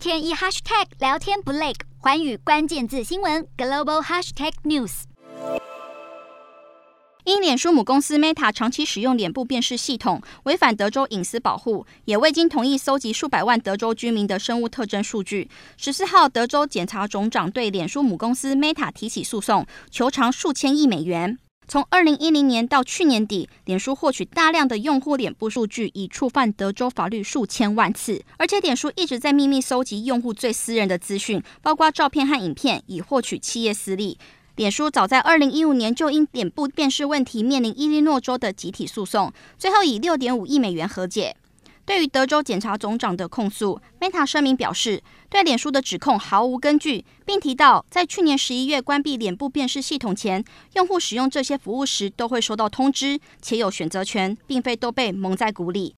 天一 hashtag 聊天不累，寰宇关键字新闻 global hashtag news。因脸书母公司 Meta 长期使用脸部辨识系统，违反德州隐私保护，也未经同意搜集数百万德州居民的生物特征数据。十四号，德州检察总长对脸书母公司 Meta 提起诉讼，求偿数千亿美元。从二零一零年到去年底，脸书获取大量的用户脸部数据，已触犯德州法律数千万次。而且，脸书一直在秘密搜集用户最私人的资讯，包括照片和影片，以获取企业私利。脸书早在二零一五年就因脸部辨识问题面临伊利诺州的集体诉讼，最后以六点五亿美元和解。对于德州检察总长的控诉，Meta 声明表示，对脸书的指控毫无根据，并提到，在去年十一月关闭脸部辨识系统前，用户使用这些服务时都会收到通知，且有选择权，并非都被蒙在鼓里。